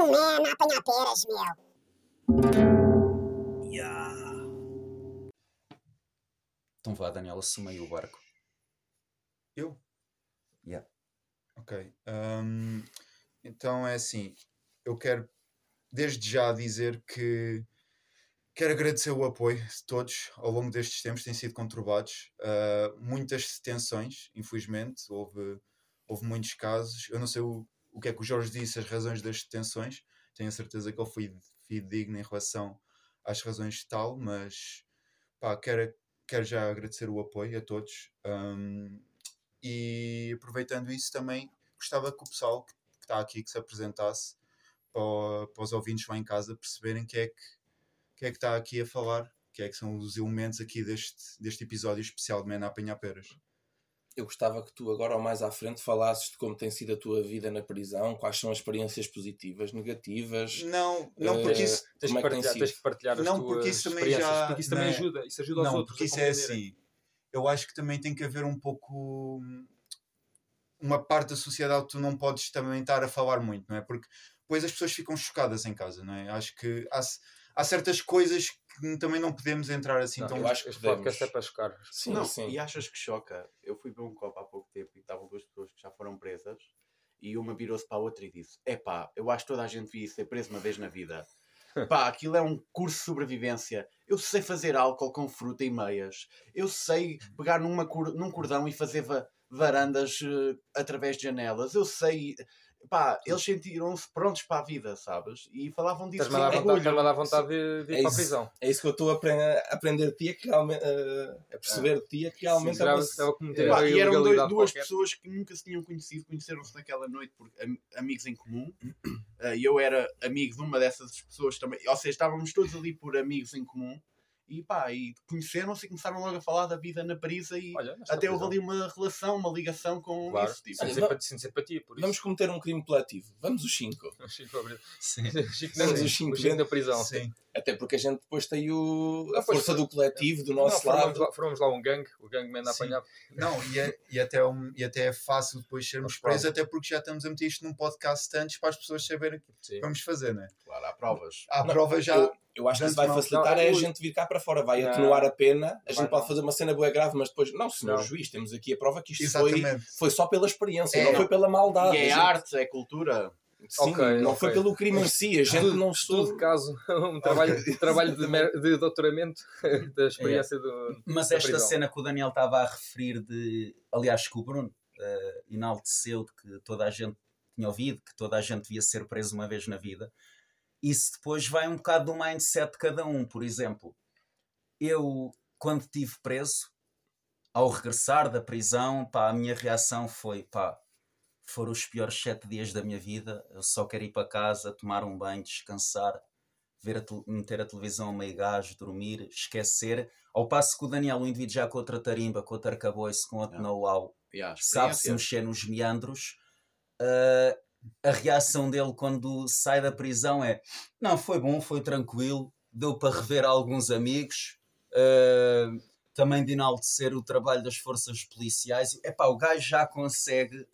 ali um a apanhar peras, meu. Yeah. Então vá, Daniel, assuma aí o barco. Eu? Yeah. Ok. hum, então é assim, eu quero desde já dizer que quero agradecer o apoio de todos ao longo destes tempos, têm sido conturbados. ah, muitas tensões, infelizmente, houve, houve muitos casos. Eu não sei o, o que é que o Jorge disse, as razões das detenções. Tenho a certeza que ele foi fidedigno em relação às razões de tal, mas pá, quero, quero já agradecer o apoio a todos. hum, e aproveitando isso também, gostava que o pessoal que está aqui que se apresentasse para, para os ouvintes lá em casa perceberem que é que, que é que está aqui a falar, que é que são os elementos aqui deste, deste episódio especial de Mena Apanhar Peras. Eu gostava que tu agora ou mais à frente falasses de como tem sido a tua vida na prisão, quais são as experiências positivas, negativas. Não, não Eh, porque isso, Tens Como que, é partilhar, tens que partilhar as Não, tuas porque isso também experiências, já- porque isso também não é- ajuda, isso ajuda aos não, outros porque a isso é assim. Eu acho que também tem que haver um pouco hum, uma parte da sociedade que tu não podes também estar a falar muito, não é? Porque depois as pessoas ficam chocadas em casa, não é? Acho que há, há certas coisas que também não podemos entrar assim Não, tão eu acho que Este podcast é para chocar. Sim, não, sim. e achas que choca? Eu fui beber um copo há pouco tempo e estavam duas pessoas que já foram presas e uma virou-se para a outra e disse: Epá, eu acho que toda a gente devia ser preso uma vez na vida. Pá, aquilo é um curso de sobrevivência. Eu sei fazer álcool com fruta e meias. Eu sei pegar numa, num cordão e fazer va- varandas eh, através de janelas. Eu sei. Pá, eles sentiram-se prontos para a vida, sabes? E falavam disso com vontade, estás-me a orgulho. dar vontade de, de ir É para a isso. prisão. É isso que eu estou a, apre- a aprender de ti, é que realmente, eh, a perceber de ti, é que realmente é Estava uma- estava a cometer Pá, e eram dois- duas qualquer. pessoas que nunca se tinham conhecido, conheceram-se naquela noite por am- amigos em comum. Eh, E eu era amigo de uma dessas pessoas também. Ou seja, estávamos todos ali por amigos em comum. E pá, e conheceram-se e começaram logo a falar da vida na Parisa e Olha, até houve ali uma relação, uma ligação com Claro. isso. Tipo. Sinto Olha, simpatia, sinto simpatia por isso. Vamos cometer um crime coletivo. Vamos os cinco. Chico, abriu. Sim. Chico, Vamos não, os cinco o Chico dentro. da prisão. Sim. Até porque a gente depois tem o, a Ah, força foi. do coletivo, do Não, nosso formamos, lado. lá, formamos lá um gangue, o gangue man a Sim. apanhar. Não, e, é, e, até é um- e até é fácil depois sermos presos, provas. até porque já estamos a meter isto num podcast antes para as pessoas saberem o que vamos fazer, não é? Claro, há provas. Há Não, prova já. Eu, eu acho que isso vai facilitar não, é a gente vir cá para fora. Vai Não. atenuar a pena. A gente pode fazer uma cena boa grave, mas depois, não, senhor Não. juiz, temos aqui a prova que isto foi, Exatamente. foi só pela experiência, É. não foi pela maldade. E é A gente- arte, é cultura. Sim, Ok, não ok. foi pelo crime em si. A gente não Estudo estou. de caso, um trabalho, um trabalho de, de doutoramento da experiência do. Mas da esta prisão. cena que o Daniel estava a referir de. Aliás, que o Bruno eh, enalteceu de que toda a gente tinha ouvido, que toda a gente devia ser preso uma vez na vida. Isso depois vai um bocado do mindset de cada um. Por exemplo, eu, quando estive preso, ao regressar da prisão, pá, a minha reação foi: pá, foram os piores sete dias da minha vida. Eu só quero ir para casa, tomar um banho, descansar, ver a meter a televisão a meio gás, dormir, esquecer. Ao passo que o Daniel, um indivíduo já com outra tarimba, com outro arcabouço, com outro Yeah. know-how, Yeah, sabe-se mexer nos meandros, ah, a reação dele quando sai da prisão é: não, foi bom, foi tranquilo, deu para rever alguns amigos, ah, também de enaltecer o trabalho das forças policiais. Epá, o gajo já consegue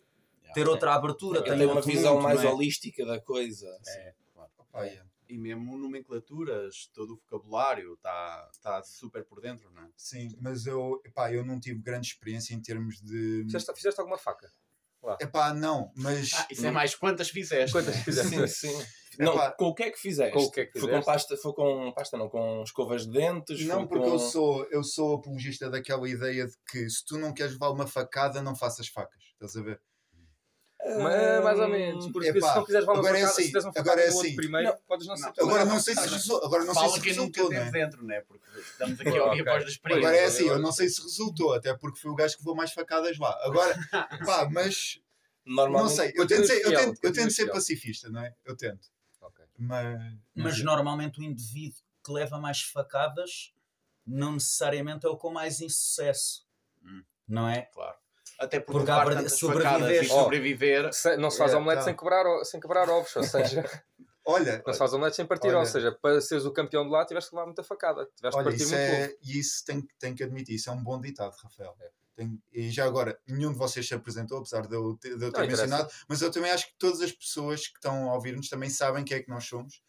ter outra abertura, tem tem uma visão mundo, mais é? holística da coisa. É, claro. Opa, yeah. E mesmo nomenclaturas, todo o vocabulário está tá super por dentro, não é? Sim, mas eu, epá, eu não tive grande experiência em termos de. Fizeste, fizeste alguma faca? Epá, não, mas. Ah, isso é mais quantas fizeste? Quantas fizeste? Sim, sim. Não, Epá. com o que é que fizeste? Com o que é que Foi com fizeste? pasta, foi com pasta não, com escovas de dentes? Não, porque com... eu sou, eu sou apologista daquela ideia de que se tu não queres levar uma facada, não faças facas. Estás a ver? Mas, mais ou menos. Porque Epá, se não quiseres levar uma agora é assim, se uma agora é assim. primeiro, Não, podes não ser não, Agora não, não sei se não, resultou, agora não sei se resultou, né? dentro, né? Porque estamos aqui a ouvir a voz da experiência. Agora é assim, eu- não sei se resultou, até porque foi o gajo que levou mais facadas lá. Agora, pá, mas Normalmente, não sei, eu tento, ser, eu tento, eu tento ser pacifista, não é? Eu tento. Ok. Mas, Mas normalmente o indivíduo que leva mais facadas não necessariamente é o com mais insucesso. Hum. Não é? Claro. Até porque, Porque levar há tantas sobreviver- facadas e Oh. sobreviver. Se- Não se faz É, omelete tá. sem, quebrar, sem quebrar ovos, ou seja, olha, não se faz omelete sem partir, Olha. ou seja, para seres o campeão de lá tiveste que levar muita facada, tiveste que olha partir isso, muito ovo. é, e isso tem, tem que admitir, isso é um bom ditado, Rafael. É. E já agora, nenhum de vocês se apresentou, apesar de eu ter, de eu ter Não interessa. mencionado, mas eu também acho que todas as pessoas que estão a ouvir-nos também sabem quem é que nós somos.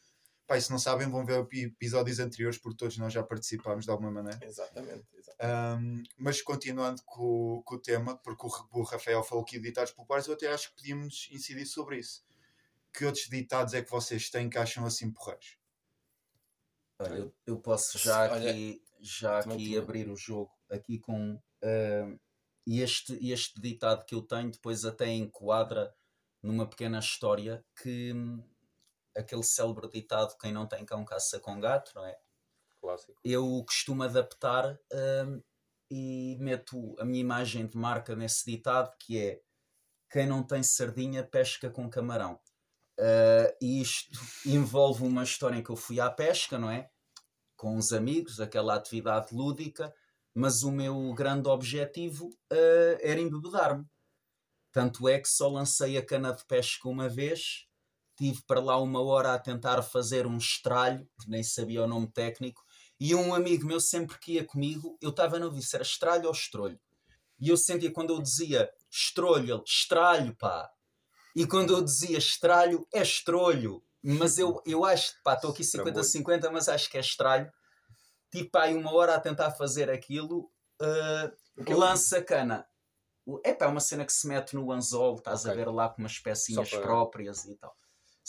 Pá, e se não sabem, vão ver epi- episódios anteriores, porque todos nós já participámos de alguma maneira. Exatamente. exatamente. Um, mas continuando com, o- com o tema, porque o, o Rafael falou que ditados populares, eu até acho que podíamos incidir sobre isso. Que outros ditados é que vocês têm que acham assim porreiros? Olha, eu, eu posso já Olha, aqui, já aqui abrir o jogo aqui com e este, este ditado que eu tenho depois até enquadra numa pequena história que aquele célebre ditado quem não tem cão caça com gato, não é? Clássico. eu costumo adaptar hum, e meto a minha imagem de marca nesse ditado que é quem não tem sardinha pesca com camarão. Ah, e isto envolve uma história em que eu fui à pesca, não é? Com os amigos, aquela atividade lúdica, mas o meu grande objetivo ah, era embebedar-me. Tanto é que só lancei a cana de pesca uma vez, tive para lá uma hora a tentar fazer um estralho, que nem sabia o nome técnico, e um amigo meu sempre que ia comigo, eu estava dúvida se era estralho ou estrolho. E eu sentia quando eu dizia estrolho, ele, estralho, pá. E quando eu dizia estralho, é estrolho. Mas eu, eu acho, pá, estou aqui 50-50, mas acho que é estralho. Tipo, aí uma hora a tentar fazer aquilo, uh, lança a cana. É pá, é uma cena que se mete no anzol, estás a Ok. ver lá com umas pecinhas para- próprias e tal.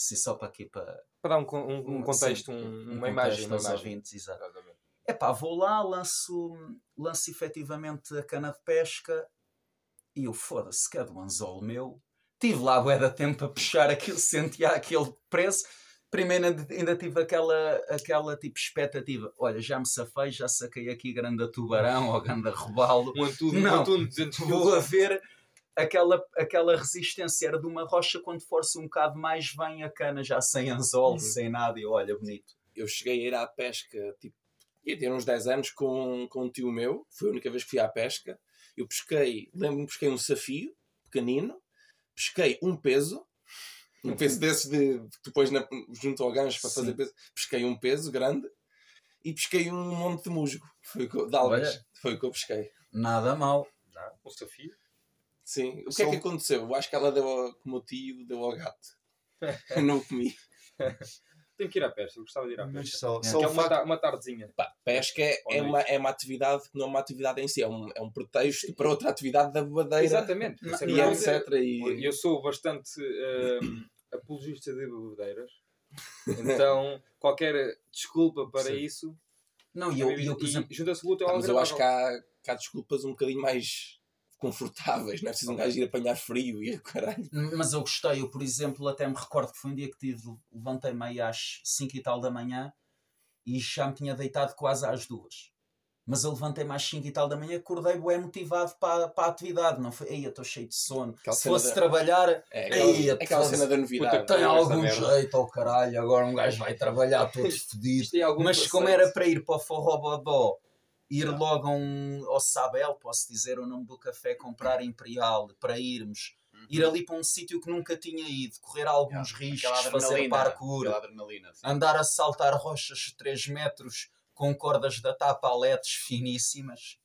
Sim, só para aqui, para Para dar um, um, um contexto, sim, um- um uma imagem. contexto Uma aos imagem. ouvintes, exato. Exatamente. Epá, vou lá, lanço, lanço efetivamente a cana de pesca e eu foda-se, que é do anzol meu. Tive lá bué da tempo a puxar aquilo, sentia aquele preço. Primeiro ainda- tive aquela, aquela tipo expectativa. Olha, já me safei, já saquei aqui grande tubarão ou grande robalo. Um antuno, Não. um antuno de 200 Vou a ver aquela, aquela resistência era de uma rocha, quando força um bocado mais, vem a cana já sem anzol, Uhum. sem nada. E olha, bonito. eu cheguei a ir à pesca, tipo, ia ter uns 10 anos com, com um tio meu, foi a única vez que fui à pesca. Eu pesquei, lembro-me, pesquei um safio pequenino, pesquei um peso, um peso desses de, que tu pões na, junto ao gancho para Sim. fazer peso, pesquei um peso grande e pesquei um monte de musgo, foi o que eu- de algas, Olha. foi o que eu pesquei. Nada mal. Um desafio. Sim, o que é que aconteceu? Eu acho que ela deu, ao- como o tio, deu ao gato. Eu não comi. Tenho que ir à pesca, eu gostava de ir à Mas pesca. só, É. só Que é uma, facto uma tardezinha. Pá, pesca é, é, uma, é uma atividade que não é uma atividade em si, é um, é um pretexto para outra atividade da bebadeira Exatamente. É e eu- etc. E, Eu sou bastante hum, apologista de bebedeiras. Então, qualquer desculpa para Sim. isso. Não, e eu, e eu, por exemplo, junta-se Pá, ao mas eu acho que há, que há desculpas um bocadinho mais confortáveis, não é preciso um gajo ir apanhar frio e o caralho. Mas eu gostei, eu por exemplo até me recordo que foi um dia que tive, levantei-me aí às 5 e tal da manhã e já me tinha deitado quase às duas. Mas eu levantei-me às 5 e tal da manhã, acordei bem motivado para, para a atividade, não foi? Ei, eu estou cheio de sono. Aquela Se fosse da- trabalhar, É aquela, Ei, é aquela foda-se. cena da novidade. Tem essa algum jeito ao caralho, agora um gajo vai trabalhar todo fodido. Mas como era para ir para o Forrobodó, ir logo a um, ao Sabel, posso dizer o nome do café, comprar Imperial, para irmos, ir ali para um sítio que nunca tinha ido, correr alguns riscos, Aquela fazer parkour, andar a saltar rochas de 3 metros com cordas da tapa a letes finíssimas.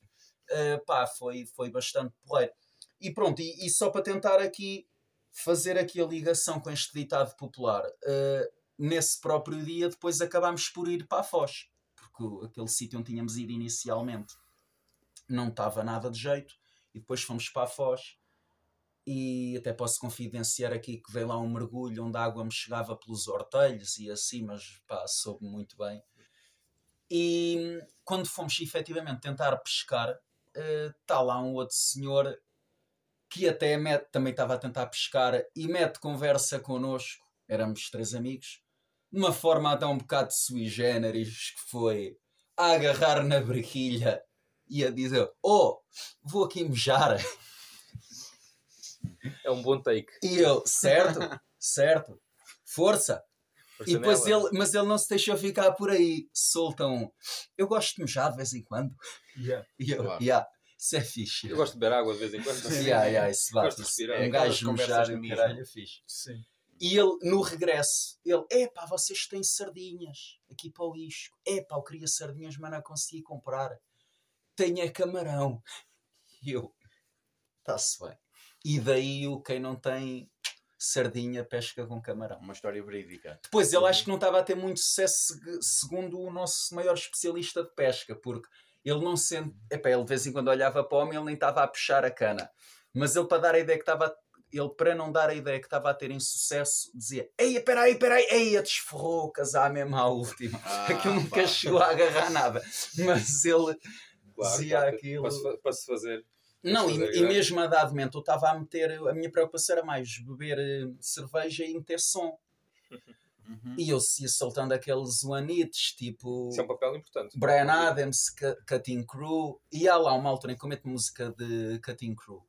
Uh, pá, foi, foi bastante porreiro. E pronto, e, e só para tentar aqui fazer aqui a ligação com este ditado popular, uh, nesse próprio dia depois acabámos por ir para a Foz, aquele sítio onde tínhamos ido inicialmente não estava nada de jeito, e depois fomos para a Foz. E até posso confidenciar aqui que veio lá um mergulho onde a água me chegava pelos ortelhos e assim, mas pá, soube muito bem. E quando fomos efetivamente tentar pescar, está lá um outro senhor que até mete, também estava a tentar pescar e mete conversa connosco, éramos três amigos, de uma forma até um bocado sui generis, que foi a agarrar na brequilha e a dizer: Oh, vou aqui mejar. É um bom take. E eu, certo, certo, força. Força E depois nela. ele, mas ele não se deixou ficar por aí. Solta um. Eu gosto de mejar de vez em quando. Yeah. E eu, Claro. yeah, isso é fixe. Eu gosto de beber água de vez em quando. Yeah, yeah, isso bate. Gosto de respirar. Um É aquelas gajo mejar e caralho é fixe. Sim. E ele, no regresso, ele, epá, vocês têm sardinhas aqui para o isco. Epá, eu queria sardinhas, mas não consegui comprar. Tenho é camarão. E eu, está-se bem. E daí o quem não tem sardinha pesca com camarão. Uma história verídica. Depois ele acho que não estava a ter muito sucesso seg- segundo o nosso maior especialista de pesca, porque ele não sente. Epá, ele de vez em quando olhava para o homem ele nem estava a puxar a cana. Mas ele para dar a ideia que estava. Ele, para não dar a ideia que estava a ter insucesso, dizia: Ei, peraí, peraí, ei, desforrou o casar mesmo à última. Ah, Aquilo nunca pá. chegou a agarrar nada. Mas ele Claro, dizia claro, aquilo. Para se, se fazer. Não, e, e mesmo a dado momento eu estava a meter. A minha preocupação era mais beber eh, cerveja e meter som. Uhum. E eu ia soltando aqueles one-hits, tipo Isso é um papel importante. Brian Adams, Cu- Cutting Crew. E há lá uma altura em que eu meto música de Cutting Crew.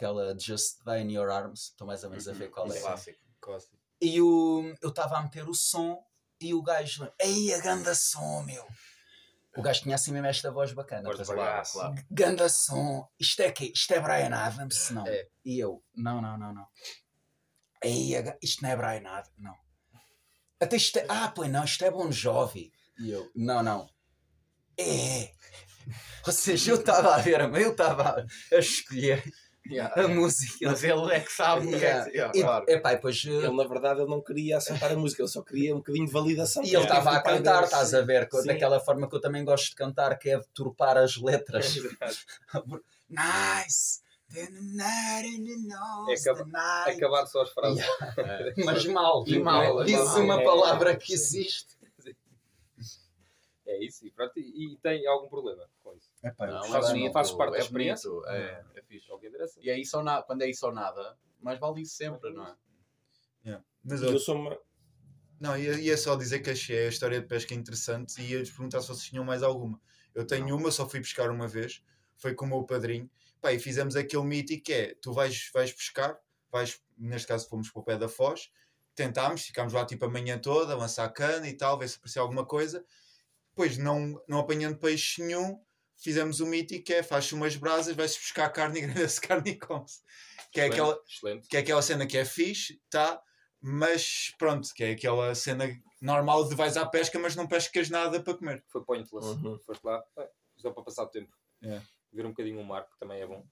Aquela Just Die in Your Arms. Estou mais ou menos a ver qual Um é. clássico. Clássico. E o, eu estava a meter o som e o gajo. Ei, a ganda som, meu! O gajo tinha assim mesmo esta voz bacana. Voz a bagaço. Claro. Ganda som, isto é quê? Isto é Brian Adams? Não. É. E eu, não, não, não, não. Ei, aga- isto não é Brian Adams, não. Até isto é, ah, pois não, isto é Bon Jovi. E eu, não, não. É. Ou seja, eu estava a ver, eu estava a escolher Yeah. a música. Mas ele é que sabe o que é Yeah. yeah, E, claro. epá, depois, eh, Ele, na verdade, ele não queria acertar a música, ele só queria um bocadinho de validação. E ele estava a cantar, estás a ver? Sim. Daquela forma que eu também gosto de cantar, que é de turpar as letras. É nice. The night in the nose, É acaba- the night. Acabar só as frases. É. Mas mal, E mal. mal, Diz uma É, palavra é. que existe. É isso. E, pronto, e, e tem algum problema? Epá, Não, Fazes- é fazes parte da é experiência? bonito, É, é fixe. É o que interessa. E isso ou nada, quando é isso ou nada, mais vale isso sempre, não é? Yeah. Mas eu, eu sou uma... Não, ia, só dizer que achei a história de pesca interessante e ia-lhes perguntar se vocês tinham mais alguma. Eu tenho uma, só fui pescar uma vez, foi com o meu padrinho, pá, e fizemos aquele mítico que é, tu vais, vais pescar, vais, neste caso fomos para o pé da Foz, tentámos, ficámos lá tipo a manhã toda, a lançar cana e tal, ver se aparecia alguma coisa, depois não, não apanhando peixe nenhum, fizemos o mítico que é, faz umas brasas, vais pescar carne e grelha-se carne e come-se. Que é Excelente, aquela, Excelente. que é aquela cena que é fixe, tá? Mas pronto, que é aquela cena normal de vais à pesca, mas não pescas nada para comer. Foi pointless. Uhum. Foste lá, é, só para passar o tempo. É. Ver um bocadinho o mar, que também é bom.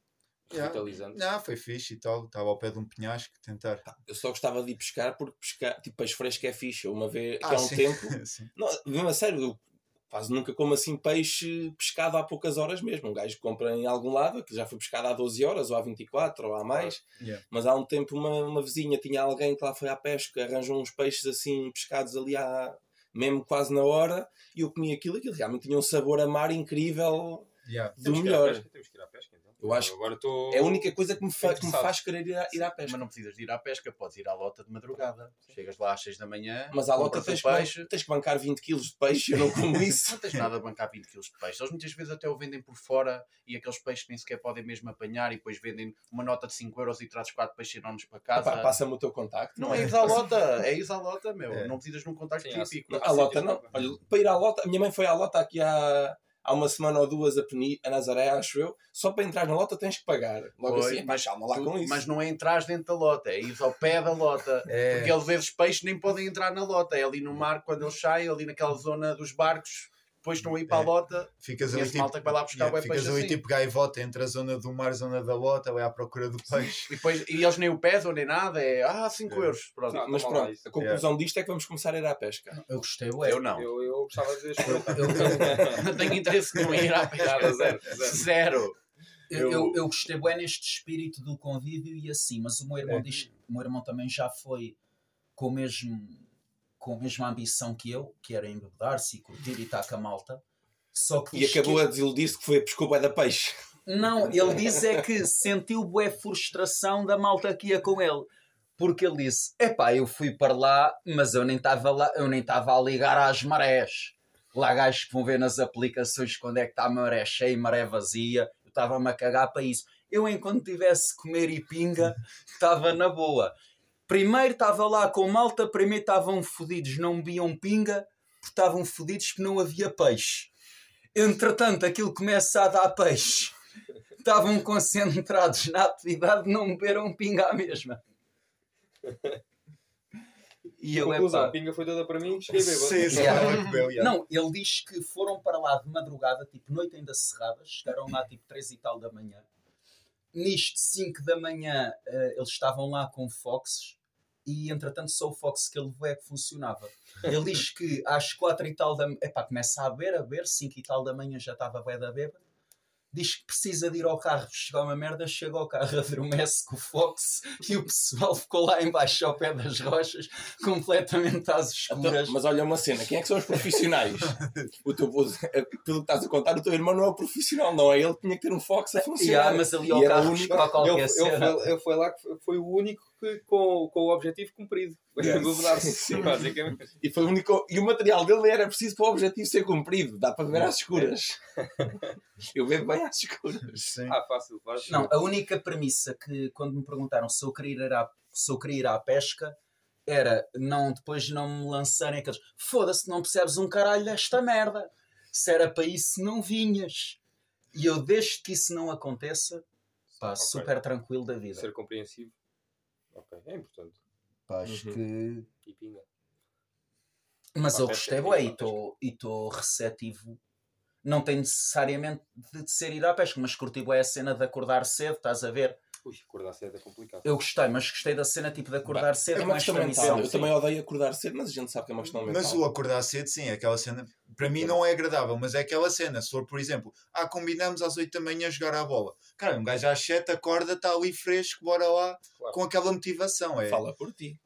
Yeah. Revitalizante. Não, foi fixe e tal. Estava ao pé de um penhasco, tentar. Eu só gostava de ir pescar porque pescar, tipo, peixe fresco é fixe. Uma vez, Ah, há um sim. tempo, Sim. Não, mesmo a sério, quase nunca como assim peixe pescado há poucas horas mesmo. Um gajo compra em algum lado, que já foi pescado há 12 horas, ou há 24, ou há mais. Yeah. Mas há um tempo uma, uma vizinha tinha alguém que lá foi à pesca, arranjou uns peixes assim pescados ali à, mesmo quase na hora, e eu comi aquilo, aquilo realmente tinha um sabor a mar incrível Yeah. do Temos que ir à melhor. pesca, Temos que ir à pesca. Eu acho Agora estou... É a única coisa que me, fa- que me faz querer ir à, ir à Mas pesca. não precisas de ir à pesca, podes ir à lota de madrugada. Chegas lá às 6 da manhã, Mas à lota tens o que, peixe. tens que bancar 20 kg de peixe, eu não como isso. Não tens nada a bancar 20 kg de peixe. Eles muitas vezes até o vendem por fora e aqueles peixes nem sequer podem mesmo apanhar e depois vendem uma nota de 5 euros e trazes 4 peixes enormes para casa. Passa-me o teu contacto. Não é ir à lota, é ir à lota, meu. É. Não precisas de um contacto Sim, há- típico. não, A lota não. para- Olha, para ir à lota, a minha mãe foi à lota aqui há, há uma semana ou duas a, Peni, a Nazaré, acho eu. Só para entrar na lota tens que pagar. Logo Pois, assim, mas calma lá Tu- com isso. Mas não é entrar dentro da lota, é ir ao pé da lota. É. Porque às vezes peixes nem podem entrar na lota. É ali no mar, quando eles saem, ali naquela zona dos barcos, depois a ir para a É. lota. Ficas ali tipo. malta que vai lá buscar yeah, bué ficas peixe ali assim. tipo gaivota entre a zona do mar e a zona da lota, vai à procura do peixe. E, depois, e eles nem o pesam nem nada, é ah, 5 É. euros. Pronto. Não, Mas pronto, a conclusão disto é que vamos começar a ir à pesca. Eu gostei, ué. Eu não. Eu, eu gostava de experimentar. Eu- eu- Não tenho interesse em ir à pesca. Zero, zero. Zero. Eu, Eu- eu, eu gostei bem neste espírito do convívio e assim, mas o meu irmão É. diz o meu irmão também já foi com o mesmo com a mesma ambição que eu, que era embebedar-se e curtir e estar com a malta. Só que E acabou que- a desiludir-se que foi pescou bué da peixe. Não, ele diz é que sentiu bué frustração da malta que ia com ele. Porque ele disse: Epá, eu fui para lá, mas eu nem estava lá, eu nem estava a ligar às marés. Lá gajos que vão ver nas aplicações quando é que está a maré cheia e maré vazia. Eu estava-me a cagar para isso. Eu, enquanto tivesse comer e pinga, estava na boa. Primeiro estava lá com malta, primeiro estavam fodidos, não bebiam pinga, porque estavam fodidos porque não havia peixe. Entretanto, aquilo começa a dar peixe. Estavam concentrados na atividade, não beberam pinga à mesma. E eu, Conclusão, a epá, pinga foi toda para mim, cheguei bêbado. Sim, yeah. Não, ele diz que foram para lá de madrugada, tipo noite ainda cerrada, chegaram lá tipo 3 e tal da manhã. Nisto, 5 da manhã, eh, eles estavam lá com Foxes e entretanto só o Fox que ele é que funcionava. Ele diz que às 4 e tal da manhã, começa a beber, a beber, 5 e tal da manhã já estava da beba. Diz que precisa de ir ao carro chegar uma merda, chega ao carro, adormece com o Fox e o pessoal ficou lá embaixo ao pé das rochas, completamente às Então, escuras. mas olha uma cena, quem é que são os profissionais? o teu, tudo o que estás a contar, o teu irmão não é o profissional, não é ele que tinha que ter um Fox a funcionar. Yeah, mas ali ao E carro o único- qualquer ele, cena. foi, ele foi lá que foi- foi o único que, com, com o objetivo cumprido. Yes. Sim. basicamente. E, foi o único, e o material dele era preciso para o objetivo ser cumprido. Dá para beber às escuras. Eu bebo bem às escuras. Sim. Ah, fácil, fácil. Não, a única premissa que quando me perguntaram se eu queria ir à, se eu queria ir à pesca era não, depois não me lançarem aqueles foda-se, não percebes um caralho desta merda. Se era para isso, não vinhas. E eu, desde que isso não aconteça, pá, Ok. super tranquilo da vida. Ser compreensivo. Ok, é importante. Pá, acho Uhum. que. E pinga. Mas eu gostei, para e estou- e estou receptivo. Não tem necessariamente de, ser ir à pesca, mas curti bué a cena de acordar cedo, estás a ver? Ui, acordar cedo é complicado. Eu gostei, mas gostei da cena tipo de acordar cedo É com uma questão mental. Eu sim. também odeio acordar cedo, mas a gente sabe que é uma questão mental. Mas o acordar cedo, sim, é aquela cena. Para mim não é agradável, mas é aquela cena. Se for, por exemplo, ah, combinamos às 8 da manhã jogar à bola. Cara, um gajo às 7 acorda, está ali fresco, bora lá, Claro. com aquela motivação. É, Fala por ti.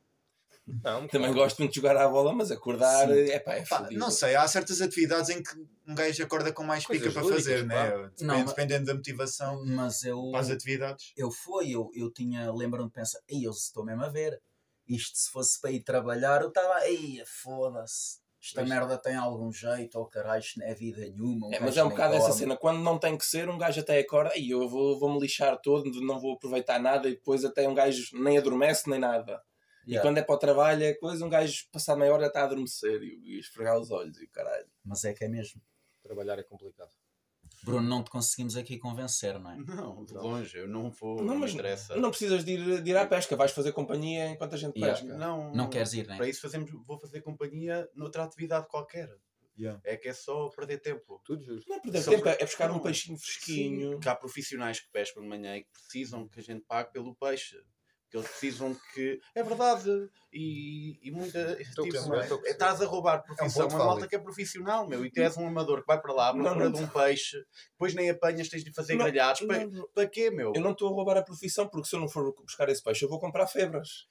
Não, Também gosto muito de jogar à bola, mas acordar Sim. é pá, é Pá, não sei, há certas atividades em que um gajo acorda com mais Coisas pica para lúdicas, fazer, né? Depende- Não, mas- dependendo da motivação Mas eu, para as atividades. eu fui, eu, eu tinha, lembro-me de pensar, ei, eu estou mesmo a ver. Isto se fosse para ir trabalhar, eu estava, ei, foda-se. Esta merda tem algum jeito, ou caralho, isto não é vida nenhuma. um É, mas é um bocado essa dorme." cena. Quando não tem que ser, um gajo até acorda e eu vou- vou-me lixar todo, não vou aproveitar nada e depois até um gajo nem adormece nem nada. E Yeah. quando é para o trabalho, é coisa, um gajo passar meia hora está a adormecer e, e esfregar os olhos e o caralho. Mas é que é mesmo. Trabalhar é complicado. Bruno, não te conseguimos aqui convencer, não é? Não, de longe, eu não vou, Não, não, me mas interessa. não precisas de ir, de ir à pesca, vais fazer companhia enquanto a gente Yeah. pesca. Não, Não queres ir, não Para é? isso fazemos, vou fazer companhia noutra atividade qualquer. Yeah. É que é só perder tempo. Tudo justo. Não é perder Só tempo, para- é buscar um Não. peixinho fresquinho. Sim, que há profissionais que pescam de manhã e que precisam que a gente pague pelo peixe. Que eles precisam que. É verdade. E, e muita. Tipo, perceber. estás a roubar profissão. ponto uma malta que é profissional, meu. E tu és um amador que vai para lá à Não, procura de um peixe, depois nem apanhas, tens de fazer Não, grelhados. Para, para quê, meu? Eu não estou a roubar a profissão porque se eu não for buscar esse peixe eu vou comprar febras.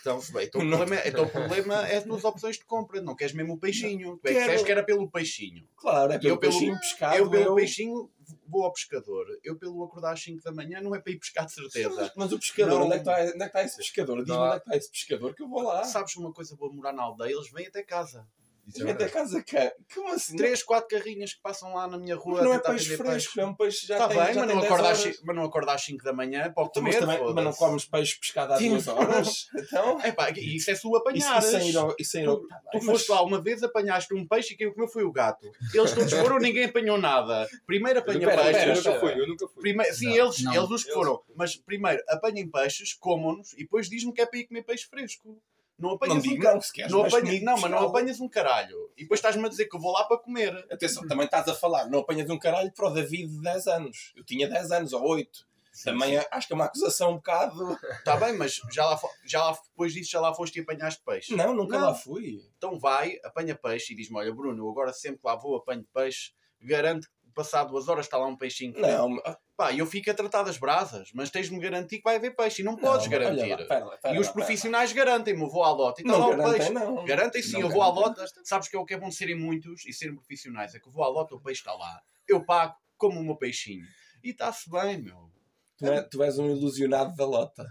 Então, bem, então, o problema, é- então o problema é as tuas opções de compra. Não queres mesmo o peixinho. Tu é que disseste que era pelo peixinho. Claro, é pelo eu pelo- peixinho pescado. eu pelo eu- peixinho vou ao pescador. Eu pelo acordar às 5 da manhã não é para ir pescar de certeza. Mas, mas o pescador, Não. onde, é que está, onde é que está esse pescador? Diz-me onde é que está esse pescador que eu vou lá. Sabes uma coisa boa morar na aldeia? Eles vêm até casa. Isso é da casa cá. Como assim? Três, quatro carrinhas que passam lá na minha rua mas não é peixe fresco, é um peixe já Está tem, bem, já mas tem não, 10 acorda às, mas não acorda às 5 da manhã para o Então, mas, comer. também- mas não comes peixe pescado há Sim. duas horas? Então, Epá, e isso é se o apanhares. isso sem ir ao... Isso ir ao... Tu, Tá tu bem, foste mas- lá uma vez, apanhaste um peixe e quem o comeu foi o gato. Eles todos foram, ninguém apanhou nada. Primeiro apanha Pera, peixes. pera, eu nunca fui, eu nunca fui. Primeiro, sim, Não, eles, não. eles os foram. Mas primeiro, apanhem peixes, comam-nos e depois diz-me que é para ir comer peixe fresco. Não apanhas Não um digo ca- não, se queres não, mais apanha- comigo, não, mas não apanhas um caralho. E depois estás-me a dizer que eu vou lá para comer. Atenção, também estás a falar, não apanhas um caralho para o David de 10 anos. Eu tinha 10 anos ou 8. Também é- acho que é uma acusação um bocado. Está bem, mas já lá, já lá, depois disso já lá foste e apanhaste peixe. Não, nunca Não. lá fui. Então vai, apanha peixe e diz-me: Olha, Bruno, eu agora sempre que lá vou, apanho peixe, garanto que passado duas horas está lá um peixinho. Não, Pá, eu fico a tratar das brasas, mas tens de me garantir que vai haver peixe e não podes não, garantir. olha lá, pera pera e os profissionais garantem-me, eu vou à lota e está Não lá o garantem, peixe. não. Garantem sim, Não eu vou à lota. Sabes que é o que é bom de serem muitos e serem profissionais? É que eu vou à lota, o peixe está lá. Eu pago como o meu peixinho. E está-se bem, meu. Tu, é- tu és um ilusionado da lota.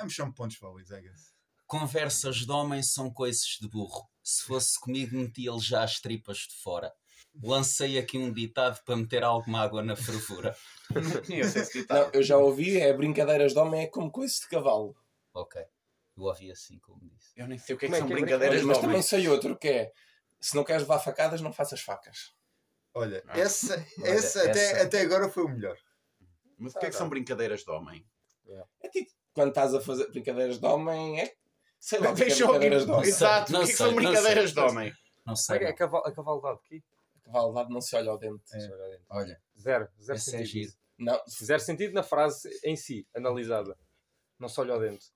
Ambos são- pontos válidos, I guess. Conversas de homem são coisas de burro. Se fosse comigo, metia-lhe já as tripas de fora. Lancei aqui um ditado para meter alguma água na fervura. Não conheço esse Não, ditado. eu já ouvi, é brincadeiras de homem, é como coisa de cavalo. Ok. Eu ouvi assim como disse. Eu nem sei o que é que é são que é brincadeiras mas de também homem. sei outro que é: se não queres levar facadas, não faças facas. Olha, Ah. essa, Olha, essa, Até, essa- até agora foi o melhor. Mas o que é que são brincadeiras de homem? É tipo, quando estás a fazer brincadeiras de homem, é. Sei lá, o que é brincadeiras de homem. Exato, Não o que é que são não brincadeiras sei, de não homem? Não sei. é é não. a caval- a cavalgado A cavalidade não se olha ao dente. É. Olhar dentro. Olha, Zero. Zero esse é sentido. giro. Não, Se fizer sentido na frase em si, analisada. Não só olha ao dente.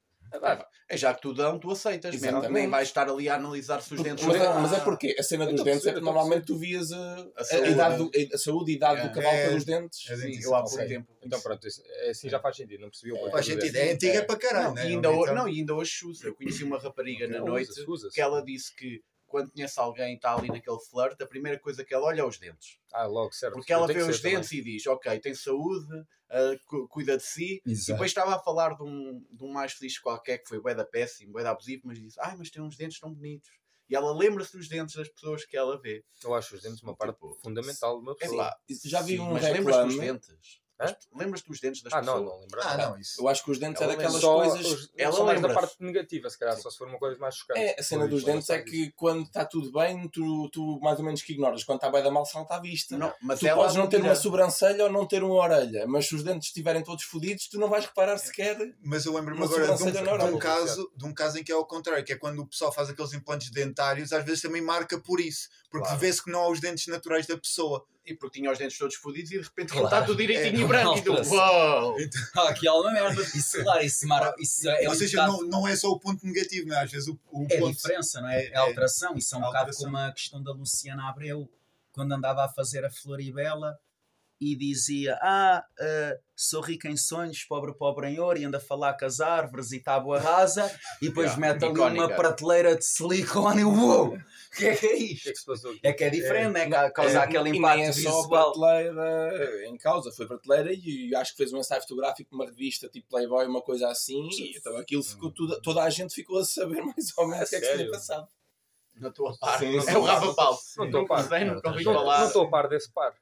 Ah, É já que tu dão, tu aceitas mesmo. Exatamente. Nem vais estar ali a analisar se os dentes Mas, são- é, mas é porque a cena dos a dentes é que a normalmente tu vias a, A a, saúde. idade do- a saúde e idade É. do cavalo É. pelos dentes. É Sim, eu há pouco tempo. Então pronto, isso- é assim já faz sentido. Não percebi o porquê Faz do sentido. dente. É antiga É. para caralho, Não, né? e ainda, ho- Então- não, e ainda hoje se usa. Eu conheci uma rapariga na noite usa-se, usa-se. que ela disse que quando conhece alguém e está ali naquele flirt, a primeira coisa que ela olha é os dentes. Ah, logo, certo. Porque ela vê os ser também. dentes e diz, ok, tem saúde, cu- cuida de si. E Exato. depois estava a falar de um, de um mais feliz qualquer que foi bué da péssimo, bué da abusivo, mas disse, ai, mas tem uns dentes tão bonitos. E ela lembra-se dos dentes das pessoas que ela vê. Eu acho os dentes uma parte Tipo, fundamental de uma É pessoa. pá, Já vi sim, um mas lembras-te dos reclame. dentes? Lembras-te dos dentes das Ah, não, pessoas? não lembro. Ah, não, isso. Eu acho que os dentes é Ela daquelas Só, coisas. os, ela só mais da parte negativa, se calhar, só se for uma coisa mais chocante. É, a cena dos dentes é que quando está tudo bem, tu, tu mais ou menos que ignoras. Quando está bem da mal, salta à vista. Não, mas tu ela podes não ter tira- uma sobrancelha ou não ter uma orelha, mas se os dentes estiverem todos fodidos, tu não vais reparar sequer. Mas eu lembro-me agora de um, de, um caso, de um caso em que é ao contrário, que é quando o pessoal faz aqueles implantes dentários, às vezes também marca por isso, porque Claro. vê-se que não há os dentes naturais da pessoa. E porque tinha os dentes todos fodidos e de repente Claro. está tudo direitinho É, e branco. E tu, uau! Ah, aqui há uma merda. Isso, claro, isso, mar... isso é Ou seja, não, não é só o ponto negativo, não é? Às vezes o, o É a ponto. diferença, não é? é- É a alteração. Isso é um bocado como a questão da Luciana Abreu, quando andava a fazer a Floribela e dizia: Ah, eh, sou rica em sonhos, pobre, pobre em ouro, e anda a falar com as árvores e tábua rasa, e depois Yeah, mete ali uma prateleira de silicone e uou! O que é que é O que isto? é que passou aqui? É que é diferente, né? Ca- Causa É, aquele e impacto nem é só visual. prateleira em causa, foi prateleira e acho que fez um ensaio fotográfico numa revista tipo Playboy, uma coisa assim, e então aquilo ficou tudo, toda a gente ficou a saber mais ou menos o que é que se tinha passado. Na tua parte. Sim, é sim. o Rafa Paulo. Não estou a par. não estou a par desse par.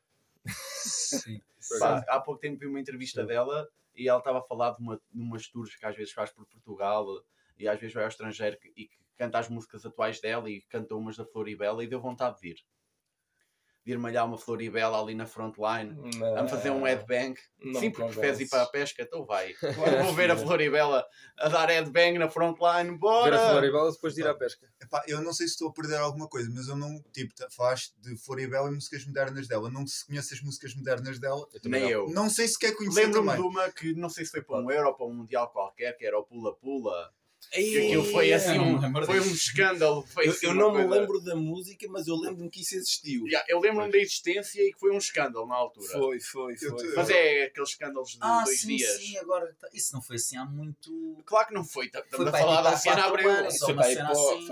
Sim. Pá, há pouco tempo vi uma entrevista dela e ela estava a falar de, uma, de umas tours que às vezes faz por Portugal e às vezes vai ao estrangeiro e que canta as músicas atuais dela e canta umas da Floribela e deu vontade de ir. De ir malhar uma Floribela ali na frontline. Vamos fazer um headbang. Não Sim, porque preferes ir para a pesca, então vai. Vou ver a Floribela a dar headbang na frontline, Ver a bora! Floribela depois de ir à pesca. Epá, eu não sei se estou a perder alguma coisa, mas eu não. Tipo, falaste de Floribela e músicas modernas dela. Não se conhece as músicas modernas dela. Eu também Nem não. eu. Não sei se quer conhecer Lembro-me de uma que não sei se foi para um Euro ou para um Mundial qualquer, que era o Pula Pula. Que aquilo foi assim não um, foi um escândalo. Foi Eu, assim eu não me coisa- lembro da música, mas eu lembro-me que isso existiu. Yeah, eu lembro-me da existência e que foi um escândalo na altura. Foi, foi, foi. te- Mas é aqueles escândalos de Ah, dois sim, dias. sim, agora tá- isso não foi assim há muito. Claro que não foi. tá- Estamos a falar da cena para, assim. foi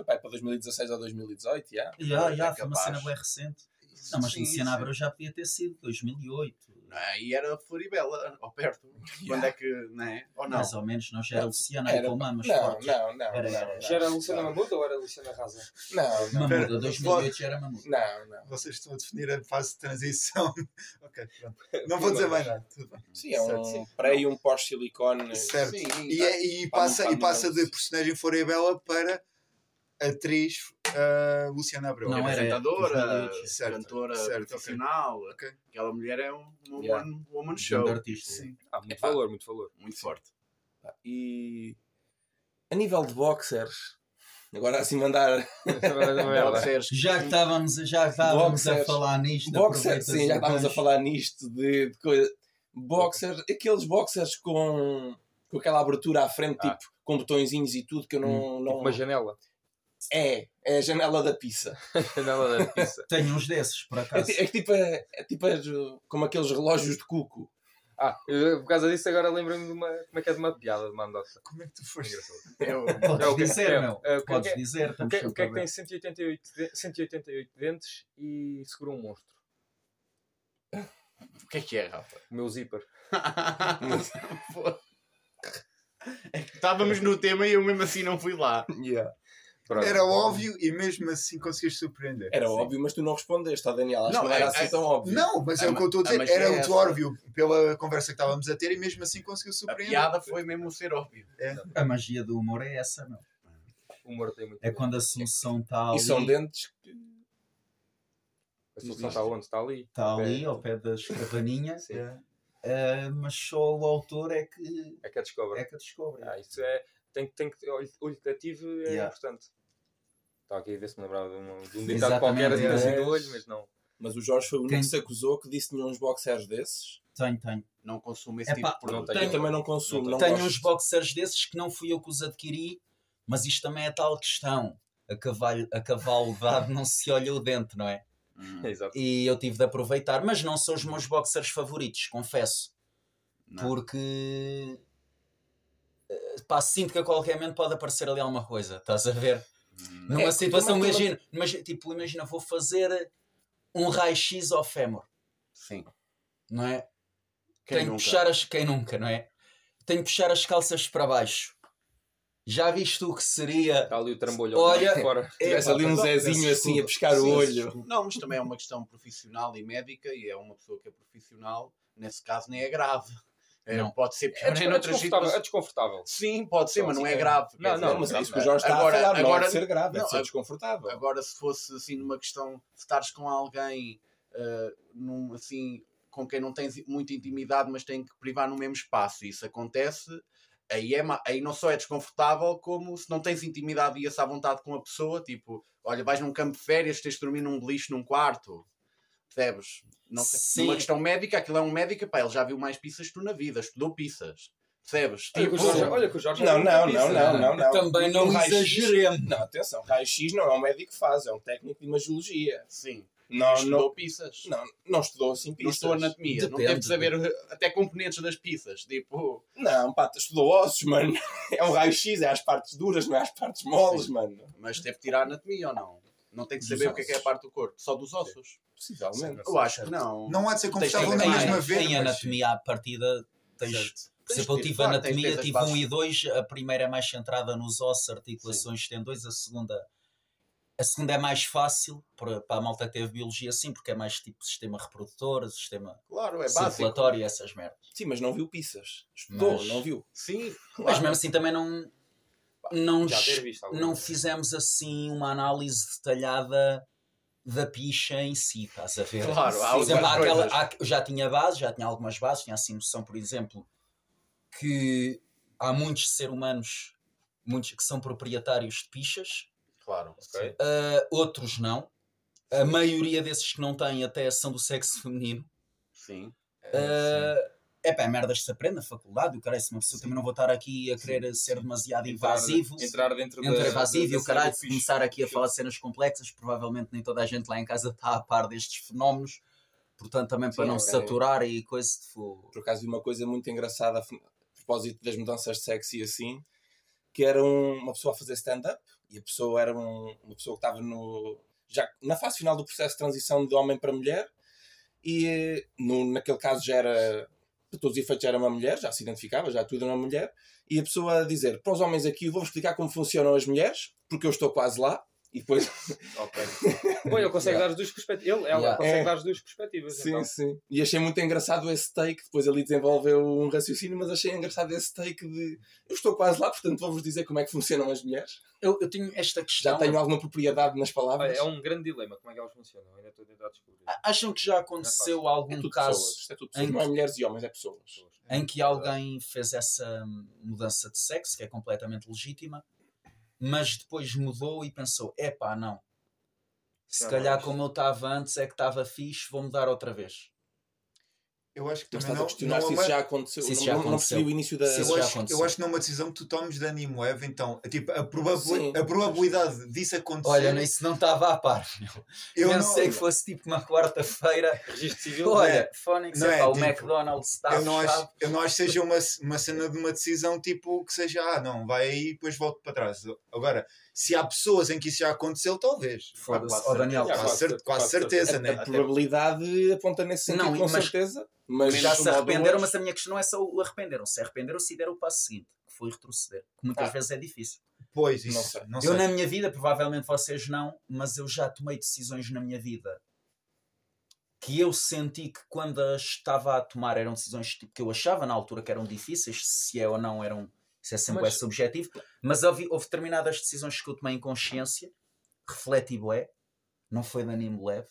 para aí para 2016 ou 2018, já. Já, já, É foi uma cena bem recente. Não, mas Sim, Luciana sim. Abreu já podia ter sido 2008. Ah, e era Floribela, ao perto. Quando é que. Não é? Ou não? Mais ou menos, não já era Luciana era- aí mamas Não, fortes. não, não, Era- não, não. Já era a Luciana Mamuda ou era Luciana Rasa? Não, não, Mamuda, Pera, 2008 já era Mamuda. não, não. Vocês estão a definir a fase de transição. ok, pronto. Não vou dizer mais nada. Tudo bem. Sim, é Certo, um sim. pré e um pós-silicone. Certo. Sim, E, é- e passa, não- e passa para não- de personagem Floribela para atriz ah, Luciana Abreu. Não, apresentadora, 2008. Certo, cantora certo, profissional. Ok. Aquela mulher é um, um Yeah. woman show. artista. Sim. Ah, muito Epá. valor, muito valor. Muito forte. E a nível de boxers, agora assim mandar. Boxers. Já que estávamos, já que estávamos a Boxers. falar nisto, Boxers, sim, já estávamos a falar nisto de, de coisa. Boxers, aqueles boxers com, com aquela abertura à frente, Ah. tipo, com botõezinhos e tudo, que eu não. não... Uma janela. É, é a janela da pizza. Janela da pizza. Tenho uns desses, por É, acaso. é que tipo, é, é tipo é como aqueles relógios de cuco. Ah, eu, por causa disso agora lembro-me de uma. Como é que é de uma piada de mandota? Como é que tu foste? Eu, Podes É o que- dizer, é, meu. é, o que é Podes que é- dizer. O estamos que, é- o que é que tem 188, de- 188 dentes e segura um monstro? o que é que é, Rafa? O meu zíper. Pô. É que Estávamos no tema e eu mesmo assim não fui lá. Pronto. Era óbvio e mesmo assim conseguiste surpreender. Era Sim. óbvio, mas tu não respondeste, ó Daniel. Acho Não, que não era é- assim é- tão óbvio. Não, mas é A o que eu estou a ma- a dizer. magia Era é muito essa. óbvio pela conversa que estávamos a ter e mesmo assim conseguiu A surpreender. piada foi mesmo ser óbvio. A magia do humor é essa, meu. O humor tem muito. É quando a solução está ali. E são dentes que. A solução está onde? Está ali. Está ali, ao pé da escrivaninha. Sim. Ah, mas só o autor é que, É que a descobre. é que a descobre. Ah, isso é. Tem, tem que. Olho, olho cativo é Yeah. importante. Estava aqui a ver se me lembrava de um, de um ditado qualquer assim, é. assim no olho, mas não. Mas o Jorge foi o único Quem- que se acusou que disse que tinha uns boxers desses. Tenho, tenho. Não consumo esse Epá, tipo de produto. não Eu tenho. também não consumo, não, tenho gosto. uns boxers desses que não fui eu que os adquiri, mas isto também é tal questão. A cavalo, a cavalo dado não se olha o dente, não é? Hum, Exato. E eu tive de aproveitar, mas não são os meus boxers favoritos, confesso. não. Porque eh, pá, sinto que a qualquer momento pode aparecer ali alguma coisa, estás a ver? Numa É, situação, também- também- imagina, imagina, tipo, imagina, vou fazer um raio-x ao fémur, Sim. não é? Quem Tenho nunca? que puxar as. Quem nunca, não é? Tenho que puxar as calças para baixo. Já viste o que seria. Está ali o trambolho Olha, fora. Tivesse Epá, ali um Zezinho assim a desculpa. pescar o olho. Não, mas também é uma questão profissional e médica e é uma pessoa que é profissional, nesse caso nem é grave. É, Não. Pode ser É, pior em desconfortável, é desconfortável. Sim, pode ser, mas não é grave. Não, não, dizer, mas é isso que o não, Jorge está agora, a falar, não agora, é de ser grave, é não, de ser desconfortável. Agora, se fosse assim numa questão de estares com alguém eh, num, assim, com quem não tens muita intimidade, mas tem que privar no mesmo espaço, e isso acontece, aí, é, aí não só é desconfortável, como se não tens intimidade e ia-se à vontade com a pessoa, tipo, olha, vais num campo de férias, tens de dormir num beliche num quarto, percebes? Não sei. Sim. Numa questão médica, aquilo é um médico, pá, ele já viu mais pizzas que tu na vida, estudou pizzas, percebes? Olha que o Tipo, Jorge, olha que o Jorge Não, é não, muito não, pizza. não, não, não. Também não Um exageremos. Não, atenção, raio-x não é um médico que faz, é um técnico de imagiologia. Sim, Não, estudou não, pizzas. não, não estudou assim Não pistas. estou anatomia, não Depende. teve de saber até componentes das pizzas. Tipo, Não, pá, estudou ossos, mano. É um raio-x, é às partes duras, não é às partes moles, Sim. mano. mas teve de tirar anatomia ou não? Não tem que saber o que é que é a parte do corpo, só dos ossos. Possivelmente. Eu acho que não. Não há de ser confortável na mesma Mas- vez. Em anatomia à partida tens. Certo. Por exemplo, eu tive anatomia, tive. 1 e 2, a primeira é mais centrada nos ossos, articulações, tendões, a segunda a segunda é mais fácil para, para a malta que teve biologia sim, porque é mais tipo sistema reprodutor, sistema Claro, é circulatório e essas merdas. Sim, mas não viu pizzas. Estudou, Mas- não viu. Sim, Mas claro. mesmo assim também não não, não fizemos assim uma análise detalhada da picha em si, estás a ver? Claro, há Por exemplo, há aquela- há- já tinha base, já tinha algumas bases, tinha assim noção, por exemplo, que há muitos seres humanos muitos que são proprietários de pichas, Claro. Ok. ah, outros não. A maioria desses que não têm até são do sexo feminino. Sim. É pá, é merdas que se aprende na faculdade, o cara, se uma pessoa também não vou estar aqui a querer ser demasiado Entrar- invasivo. Entrar dentro Entre da- evasivo da- e o caralho, se começar aqui a falar de cenas complexas, provavelmente nem toda a gente lá em casa está a par destes fenómenos, portanto também para Sim, não é. saturar e coisa de fogo. Por acaso vi uma coisa muito engraçada a propósito das mudanças de sexo e assim, que era um- uma pessoa a fazer stand-up e a pessoa era um- uma pessoa que estava no, já na fase final do processo de transição de homem para mulher e eh, no, naquele caso já era, para todos os efeitos já era uma mulher, já se identificava, já tudo era uma mulher, e a pessoa a dizer, para os homens aqui eu vou-vos explicar como funcionam as mulheres, porque eu estou quase lá, e depois... Ok. Bom, ele consegue dar as duas perspectivas. Ele, ela Yeah. consegue É. dar as duas perspectivas. Sim, então. sim. E achei muito engraçado esse take. Depois ali desenvolveu um raciocínio, mas achei engraçado esse take de eu estou quase lá, portanto vou-vos dizer como é que funcionam as mulheres. Eu, eu tenho esta Já questão. tenho alguma propriedade nas palavras. é um grande dilema. Como é que elas funcionam? Ainda estou a tentar descobrir. Acham que já aconteceu É algum tudo caso pessoas. É tudo pessoas. em Não é que- mulheres e homens, é pessoas. em que alguém fez essa mudança de sexo, que é completamente legítima, mas depois mudou e pensou: epá, não. Se Já calhar como eu estava antes é que estava fixe, vou mudar outra vez. Eu acho que Mas também não, questionar não é se uma- isso já aconteceu. Se isso não, já não- não aconteceu. percebi o início da. Eu, acho, eu acho que não é uma decisão que tu tomes de Animweb, então, tipo, a, probabil- Sim. a probabilidade disso acontecer. Olha, isso não estava a par. meu. eu Pensei não, que fosse tipo uma quarta-feira. Registro civil. Olha, Phonics, não epá, é, o tipo, McDonald's está eu não, acho, eu não acho que seja uma, uma cena de uma decisão tipo que seja, ah, não, vai aí e depois volto para trás. Agora, se há pessoas em que isso já aconteceu, talvez. Foda-se, ó Daniel, certeza. Quase, cer- quase quase certeza, A, né? a probabilidade aponta nesse sentido, Não, com mas- certeza. Mas já se arrependeram, mas a minha questão não é só o arrependeram. Se arrependeram-se e deram o passo seguinte, que foi retroceder. Que muitas Ah. vezes é difícil. Pois, isso, Não sei. não Eu sei. na minha vida, provavelmente vocês não, mas eu já tomei decisões na minha vida que eu senti que quando as estava a tomar eram decisões tipo, que eu achava na altura que eram difíceis, se é ou não eram, isso é sempre Mas- é subjetivo, mas houve, houve determinadas decisões que eu tomei em consciência, refleti bué, não foi de animo leve,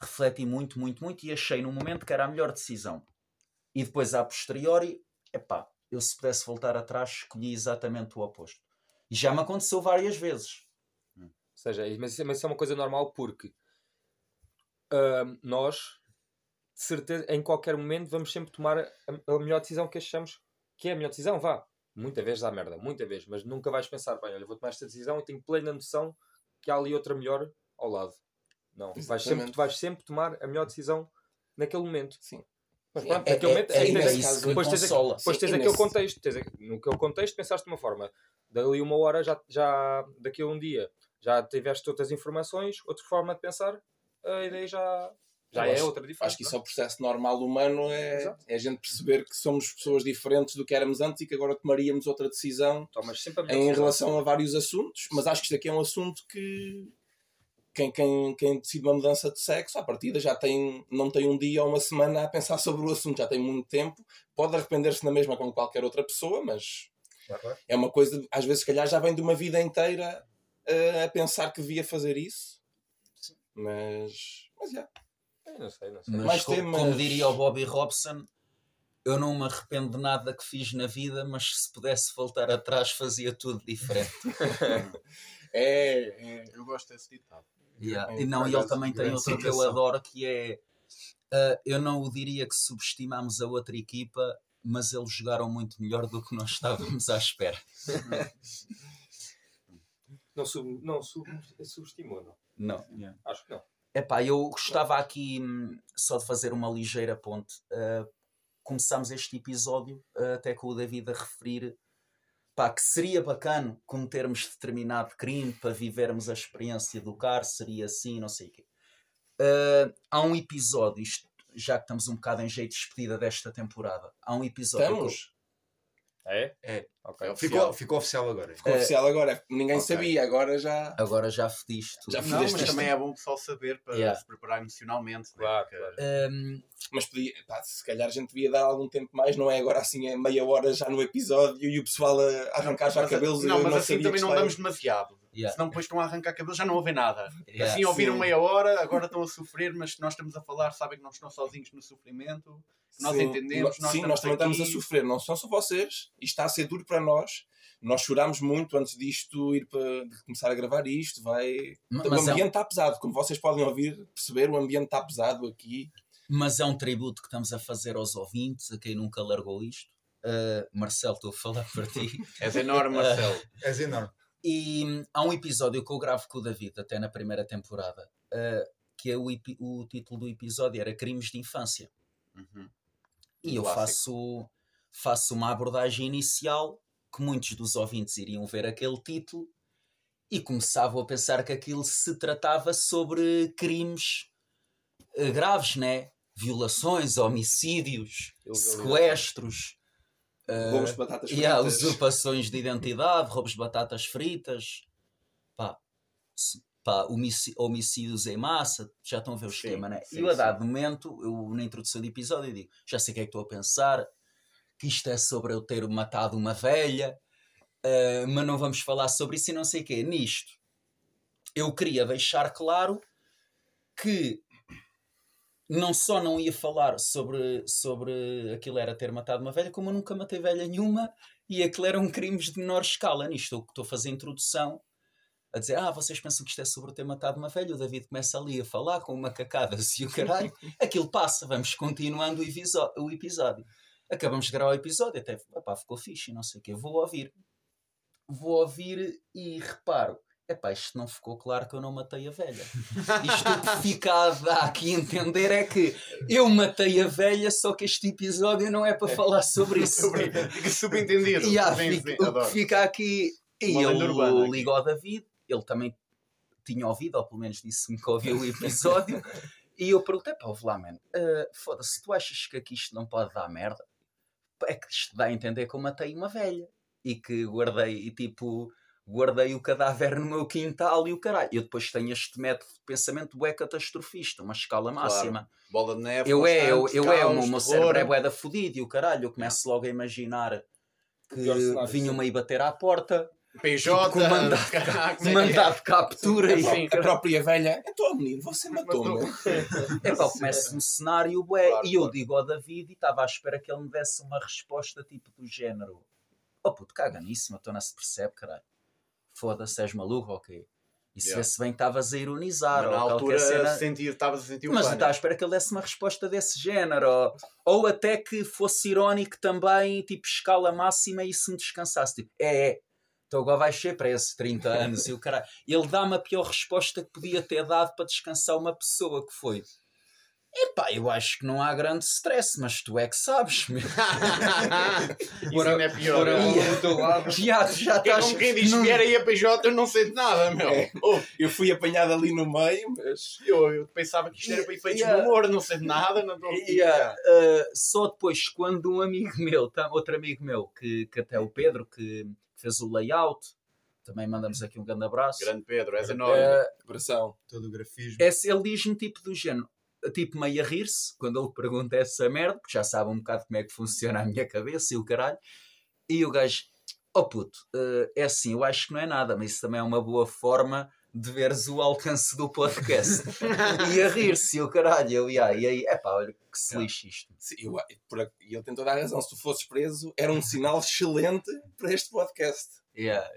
refleti muito, muito, muito e achei no momento que era a melhor decisão. E depois, a posteriori, epá, eu se pudesse voltar atrás, escolhi exatamente o oposto. E já me aconteceu várias vezes. Ou seja, mas isso, mas isso é uma coisa normal porque ahm, nós, de certeza, em qualquer momento, vamos sempre tomar a, a melhor decisão que achamos que é a melhor decisão. Vá, muita vez dá merda, muita vez, mas nunca vais pensar, bem, olha, vou tomar esta decisão e tenho plena noção que há ali outra melhor ao lado. Não, vais sempre, tu vais sempre tomar a melhor decisão naquele momento. Sim. Mas pronto, é- naquele é- momento, é aí tens- isso que depois tens, consola. depois tens aquele contexto, tens, no aquele contexto pensaste de uma forma, dali uma hora já, já daqui a um dia já tiveste outras informações, outra forma de pensar, a ideia já, já Eu é acho- outra diferente. Acho que isso é o processo normal humano, é, é a gente perceber que somos pessoas diferentes do que éramos antes e que agora tomaríamos outra decisão em relação a vários assuntos, mas acho que isto aqui é um assunto que quem, quem, quem decide uma mudança de sexo, à partida, já tem, não tem um dia ou uma semana a pensar sobre o assunto, já tem muito tempo, pode arrepender-se na mesma como qualquer outra pessoa, mas Claro. é uma coisa, às vezes, se calhar, já vem de uma vida inteira eh, a pensar que devia fazer isso. Mas, mas já. Eu não sei, não sei. Mas, Mais co- temas. como diria o Bobby Robson, eu não me arrependo de nada que fiz na vida, mas se pudesse voltar atrás fazia tudo diferente. É, é. Eu gosto desse ditado. Yeah. É, E não, e ele também tem outra que eu adoro que é ah, eu não o diria que subestimamos a outra equipa, mas eles jogaram muito melhor do que nós estávamos à espera. Não, sub, não sub, subestimou, não. Não. Acho que não. Epá, eu gostava aqui hum, só de fazer uma ligeira ponte. Uh, começámos este episódio uh, até com o David a referir pá, que seria bacana cometermos determinado crime para vivermos a experiência do CAR, seria assim, não sei o quê. Uh, há um episódio, isto, já que estamos um bocado em jeito de despedida desta temporada, há um episódio. Estamos. É? É. Ok. É Ficou, ficou oficial agora. Ficou oficial agora. Ninguém ok. sabia, agora já. Agora já fediste. tudo. Já Não, mas também é bom o pessoal saber para Yeah. se preparar emocionalmente. né? Claro, Porque- claro. Um, Mas podia, pá, se calhar a gente devia dar algum tempo mais, não é agora assim, é meia hora já no episódio e o pessoal a arrancar já Mas- cabelos e não, mas não assim também não damos demasiado. Yeah. Senão depois estão a arrancar cabelo, já não ouvem nada. yeah. assim ouviram sim. meia hora, agora estão a sofrer, mas se nós estamos a falar, sabem que não estão sozinhos no sofrimento. Nós Sim, entendemos, nós sim, estamos nós também estamos a aqui. sofrer, não são só vocês, isto está a ser duro para nós. Nós chorámos muito antes disto ir para de começar a gravar isto. Vai... Ma- o Mas é, ambiente está pesado, como vocês podem ouvir, perceber, o ambiente está pesado aqui. mas é um tributo que estamos a fazer aos ouvintes, a quem nunca largou isto. Uh, Marcelo, estou a falar para ti. És enorme, Marcelo. És enorme. E há um episódio que eu gravo com o David, até na primeira temporada, uh, que é o, o título do episódio era Crimes de Infância. Uhum. E eu faço, faço uma abordagem inicial que muitos dos ouvintes iriam ver aquele título e começavam a pensar que aquilo se tratava sobre crimes eh, graves, né? Violações, homicídios, sequestros, Roubos de batatas e há fritas. usurpações de identidade, roubos de batatas fritas, pá, pá, homicídios em massa, já estão a ver o Sim, esquema, né? sim, e eu a dado momento, eu na introdução do episódio, eu digo, já sei o que é que estou a pensar, que isto é sobre eu ter matado uma velha, eh, mas não vamos falar sobre isso e não sei o quê. Nisto, eu queria deixar claro que não só não ia falar sobre, sobre aquilo era ter matado uma velha, como eu nunca matei velha nenhuma e aquilo eram crimes de menor escala. Nisto, que estou a fazer a introdução a dizer: Ah, vocês pensam que isto é sobre ter matado uma velha? O David começa ali a falar com uma cacadas e o caralho. Aquilo passa, vamos continuando o, episódio. Acabamos de gravar o episódio, até opá, ficou fixe, e não sei o quê. Vou ouvir. Vou ouvir e reparo. Epá, isto não ficou claro que eu não matei a velha. Isto que fica a dar aqui a entender é que eu matei a velha, só que este episódio não é para falar sobre isso. Fica subentendido. E há, Sim, fica- sim, o que adoro. fica aqui. E Uma ele urbana aqui. ligou ao David, ele também tinha ouvido, ou pelo menos disse-me que ouviu o episódio. e eu perguntei: pá, lá, man, eh, foda-se, tu achas que aqui isto não pode dar merda? É que isto dá a entender que eu matei uma velha e que guardei, e tipo, guardei o cadáver no meu quintal e o caralho. Eu depois tenho este método de pensamento bué catastrofista, uma escala máxima. Bola de neve. Eu é, eu, eu é, o caos, meu, cérebro é bué da fudido e o caralho, eu começo logo a imaginar que vinham-me sim. aí bater à porta, PJ, com mandado- caraca, é é? mandado de captura e A própria velha, então menino, você matou-me. é pá, começa um cenário bué Claro, e eu claro. digo ao David e estava à espera que ele me desse uma resposta tipo do género oh puto, caga nisso, não se percebe, caralho foda-se, és maluco, ok Isso Yeah. vê-se bem que estavas a ironizar. Ou altura cena... sentir, estavas a sentir o Mas estava à espera que ele desse uma resposta desse género. Ou, ou até que fosse irónico também, tipo, escala máxima e se me descansasse. Tipo, é, é. Então agora vais ser preso 30 anos e o cara. Ele dá-me a pior resposta que podia ter dado para descansar uma pessoa que foi. Epá, eu acho que não há grande stress, mas tu é que sabes. meu." Isso ainda é pior. Do teu lado. já, já É estás. como quem diz, num- vier aí a PJ, eu não sei de nada, meu. É. Oh, Eu fui apanhado ali no meio, mas. eu, eu pensava que isto era para efeitos Yeah. de humor, não sei de nada. Não estou Yeah, uh, só depois, quando um amigo meu, tá, outro amigo meu, que, que até é o Pedro, que fez o layout, também mandamos aqui um grande abraço. Grande Pedro, és enorme. Uh, Coração. Todo o grafismo. esse- ele diz-me tipo do género, tipo meio a rir-se, quando ele pergunta essa merda, porque já sabe um bocado como é que funciona a minha cabeça e o caralho, e o gajo, oh puto, uh, é assim, eu acho que não é nada, mas isso também é uma boa forma de veres o alcance do podcast. e a rir-se e o caralho, eu, yeah, e aí, epá, olha que se lixe isto. Sim, eu- por- e ele tem toda a razão. Se tu fosses preso, era um sinal excelente para este podcast. Yeah.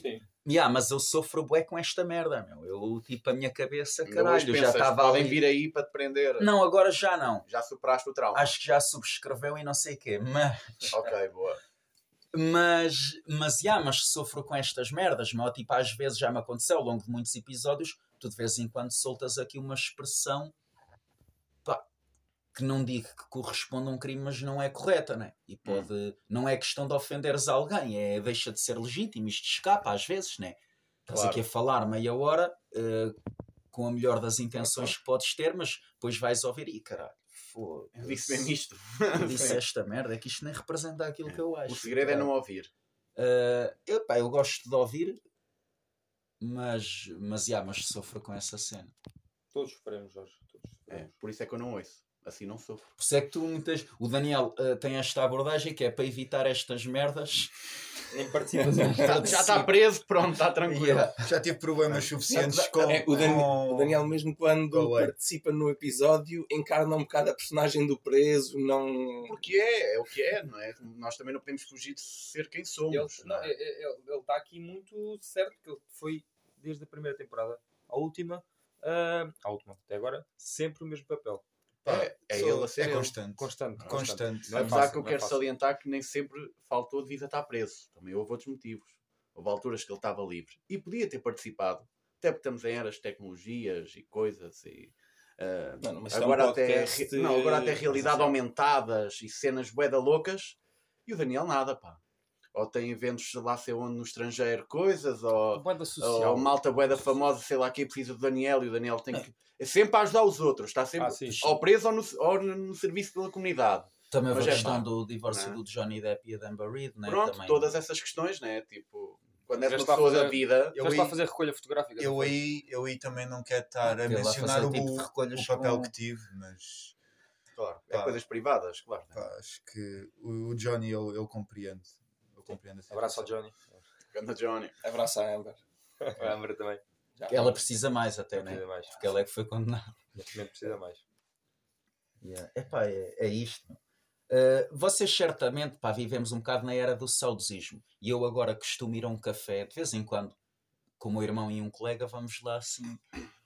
Sim. Yeah, mas eu sofro bué com esta merda, meu. Eu, tipo, a minha cabeça, caralho, eu já pensas, estava ali. vir aí para te prender. Não, agora já não. Já superaste o trauma. Acho que já subscreveu e não sei o quê. Mas, Ok, boa. mas, mas, yeah, mas sofro com estas merdas, meu. Tipo, às vezes já me aconteceu ao longo de muitos episódios, tu de vez em quando soltas aqui uma expressão, que não digo que corresponde a um crime, mas não é correta, né? E pode, não é questão de ofenderes alguém, é deixa de ser legítimo, isto escapa às vezes, né? Estás Claro. aqui a falar meia hora eh, com a melhor das intenções que podes ter, mas depois vais ouvir e caralho, Eu foda-se. disse mesmo isto. Eu disse esta merda, é que isto nem representa aquilo que eu acho. O segredo é pá. não ouvir. Uh, eu, pá, eu gosto de ouvir, mas, mas, yeah, mas sofro com essa cena. Todos sofremos, Jorge. Todos É, sofremos. por isso é que eu não ouço. Assim não sofro. Por isso é que tu muitas. O Daniel uh, tem esta abordagem que é para evitar estas merdas. Nem participas em Já, já está preso, pronto, está tranquilo. Yeah. Já tive problemas suficientes com. É, o, Dan- com- o Daniel, mesmo quando com participa no episódio, encarna um bocado a personagem do preso, não. Porque é, é o que é, não é? Nós também não podemos fugir de ser quem Ele somos. não não, é? está aqui muito certo, que ele foi desde a primeira temporada à última, ah, à última até agora, sempre o mesmo papel. Pá, É- é sou- ele a ser é ele. constante. Constante. Constante. Não é Apesar fácil, que eu é quero fácil. salientar que nem sempre faltou devido a estar preso. Também houve outros motivos. Houve alturas que ele estava livre. E podia ter participado. Até porque estamos em eras de tecnologias e coisas e... ah, Não, é um agora, até, não, agora até realidade aumentadas e cenas bué da loucas. E o Daniel nada, pá. Ou tem eventos lá sei onde no estrangeiro, coisas, ou... Ou malta bué famosa, sei lá, quem precisa do Daniel e o Daniel tem que... É sempre a ajudar os outros. Está sempre Ah, sim. ou preso ou no, ou no- serviço pela comunidade. Também houve a é questão pá. do divórcio Não é? do Johnny Depp e da Amber Reid, né? Pronto, Também. todas essas questões, né? Tipo, quando és uma a pessoa da fazer- vida, Já Eu está a aí- fazer recolha fotográfica. Eu aí, eu aí também não quero estar a mencionar o, tipo o papel com- que tive, mas claro, é Pá. coisas privadas, claro. né? pá, acho que o, o Johnny eu, eu compreendo. Compreendo a Abraço ao situação. Johnny. Ganda Johnny. Abraça a Amber. A Amber também. Já. Ela precisa mais até, né? Precisa mais. Porque ela é que foi condenada. Neste momento precisa mais. Yeah. Epá, é, é isto. Uh, vocês certamente pá, vivemos um bocado na era do saudosismo. E eu agora costumo ir a um café, de vez em quando, com o meu irmão e um colega, vamos lá assim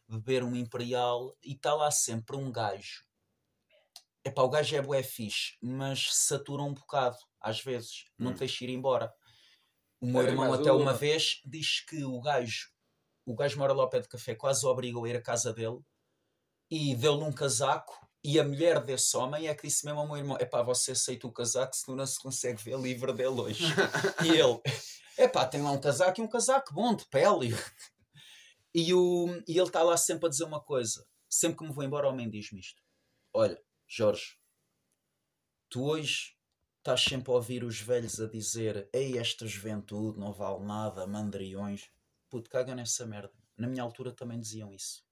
beber um imperial e está lá sempre um gajo. Epá, o gajo é bué fixe, mas satura um bocado, às vezes. Não te deixa ir embora. O meu É, irmão até uma vez diz que o gajo, o gajo mora lá ao pé de café, quase o obrigou a ir à casa dele e deu-lhe um casaco e a mulher desse homem é que disse mesmo ao meu irmão: Epá, você aceita o casaco, senão não se consegue ver livre dele hoje. e ele: Epá, tem lá um casaco e um casaco bom, de pele. E, o, e ele está lá sempre a dizer uma coisa: sempre que me vou embora, o homem diz-me isto: Olha, Jorge, tu hoje estás sempre a ouvir os velhos a dizer: Ei, esta juventude não vale nada, mandriões. Puto, caga nessa merda. Na minha altura também diziam isso.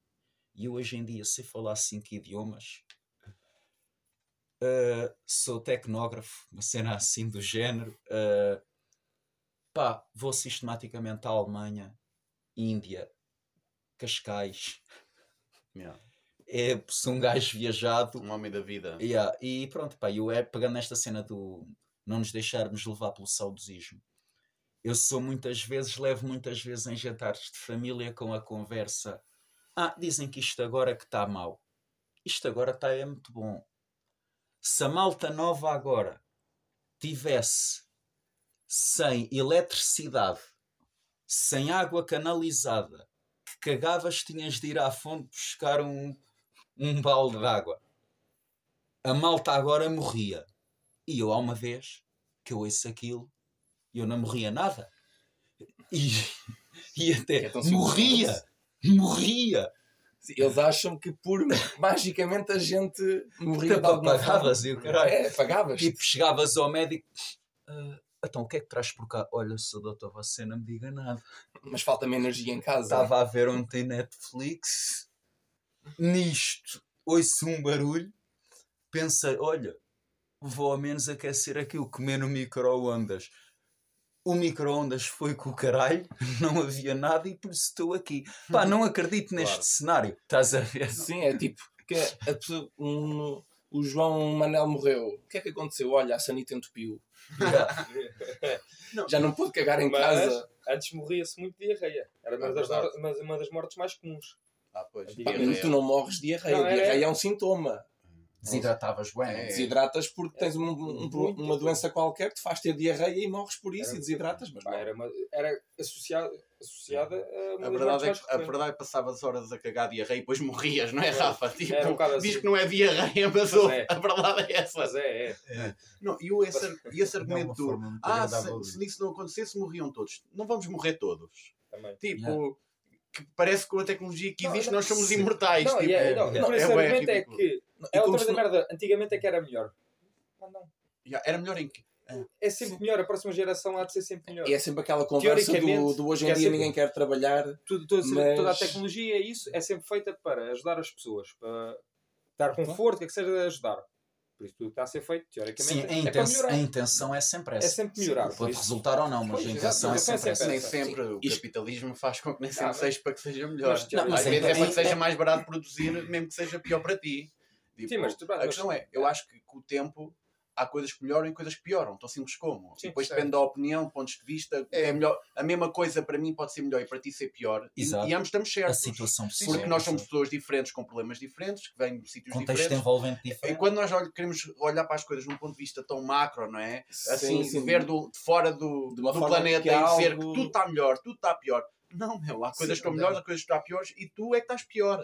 E eu hoje em dia sei falar cinco idiomas. Uh, sou tecnógrafo, uma cena assim do género. Uh, pá, vou sistematicamente à Alemanha, Índia, Cascais. Yeah. É, sou um gajo viajado. Um homem da vida. Yeah, e pronto, pá, eu é pegando nesta cena do não nos deixarmos levar pelo saudosismo. eu sou muitas vezes, levo muitas vezes em jantares de família com a conversa. Ah, dizem que isto agora que está mal. Isto agora está é muito bom. Se a malta nova agora tivesse sem eletricidade, sem água canalizada, que cagavas, tinhas de ir à fonte buscar um, um balde de água. A malta agora morria. E eu, há uma vez que eu ouço aquilo, eu não morria nada. E, e até É morria, morria. Eles acham que por magicamente a gente morria de alguma pagavas e o caralho. É, pagavas. Tipo, chegavas ao médico. "Ah, então, o que é que traz por cá? Olha, sou doutor, você não me diga nada. Mas falta-me energia em casa. Estava a ver ontem Netflix. Nisto, ouço um barulho. Pensei, olha, vou ao menos aquecer aquilo, comer no micro-ondas. O micro-ondas foi com o caralho, não havia nada e por isso estou aqui. Pá, não acredito neste Claro. cenário. Estás a ver? Sim, é tipo, que a pessoa- um- o João Manel morreu. O que é que aconteceu? Olha, a sanita entupiu. Já não pôde cagar em Mas casa. antes morria-se muito de diarreia. Era uma, É das, uma das mortes mais comuns. Ah, pois. Pá, mas tu não morres de diarreia. Não, é- diarreia é um sintoma. Desidratavas bem. É. Desidratas porque tens um- um- Muito uma doença qualquer que te faz ter diarreia e morres por isso Era- e desidratas. Mas Pá, não. era, uma- era associada, associada a uma A das mortes verdade, é que, a verdade é que passavas horas a cagar diarreia e depois morrias, não é, É. Rafa? Tipo, Era um diz assim. que não é diarreia, mas Mas é. a verdade é essa. Mas é, é. Não, e, o, esse, e esse é argumento do ah, se, de- se isso não acontecesse, morriam todos. Não vamos morrer todos. Também. Tipo, Yeah. Que parece que com a tecnologia que Não, existe não, nós somos sim. imortais. Não, tipo, é, é, não, é, não, bué argumento é ridículo. que é outra não- merda. Antigamente é que era melhor. Ah, não. Já, era melhor em que? É sempre melhor. A próxima geração há de ser sempre melhor. E é sempre aquela conversa do, do hoje em dia sempre- ninguém quer trabalhar. Tudo, toda, Mas- toda a tecnologia, isso é sempre feita para ajudar as pessoas, para dar conforto, o que é que seja de ajudar. Por isso tudo está a ser feito, teoricamente, Sim, a, é para inten- melhorar. a intenção é sempre essa. É sempre melhorar. por Pode isso- resultar ou não, mas Pois, a intenção é a intenção é sempre essa. Nem sempre o Isto- capitalismo faz com que nem Ah, sempre mas- seja para que seja melhor. Mas, Às vezes é para que seja é- mais barato produzir, mesmo que seja pior para ti. Tipo, Sim, mas tu- a mas- questão é, eu acho que com o tempo há coisas que melhoram e coisas que pioram, tão simples como. Sim, Depois certo. depende da opinião, pontos de vista. É. É. melhor, a mesma coisa para mim pode ser melhor e para ti ser pior. E, Exato. e ambos estamos A certos. situação Sim, Porque nós somos pessoas diferentes com problemas diferentes, que vêm de sítios contexto diferentes. envolvente E diferente. quando nós olh- queremos olhar para as coisas num ponto de vista tão macro, não é? Assim, Sim, ver do, de fora do, do planeta e há dizer algo- que tudo está melhor, tudo está pior. Não, meu, há coisas Sim, que estão não. melhores, há coisas que estão piores e tu é que estás pior.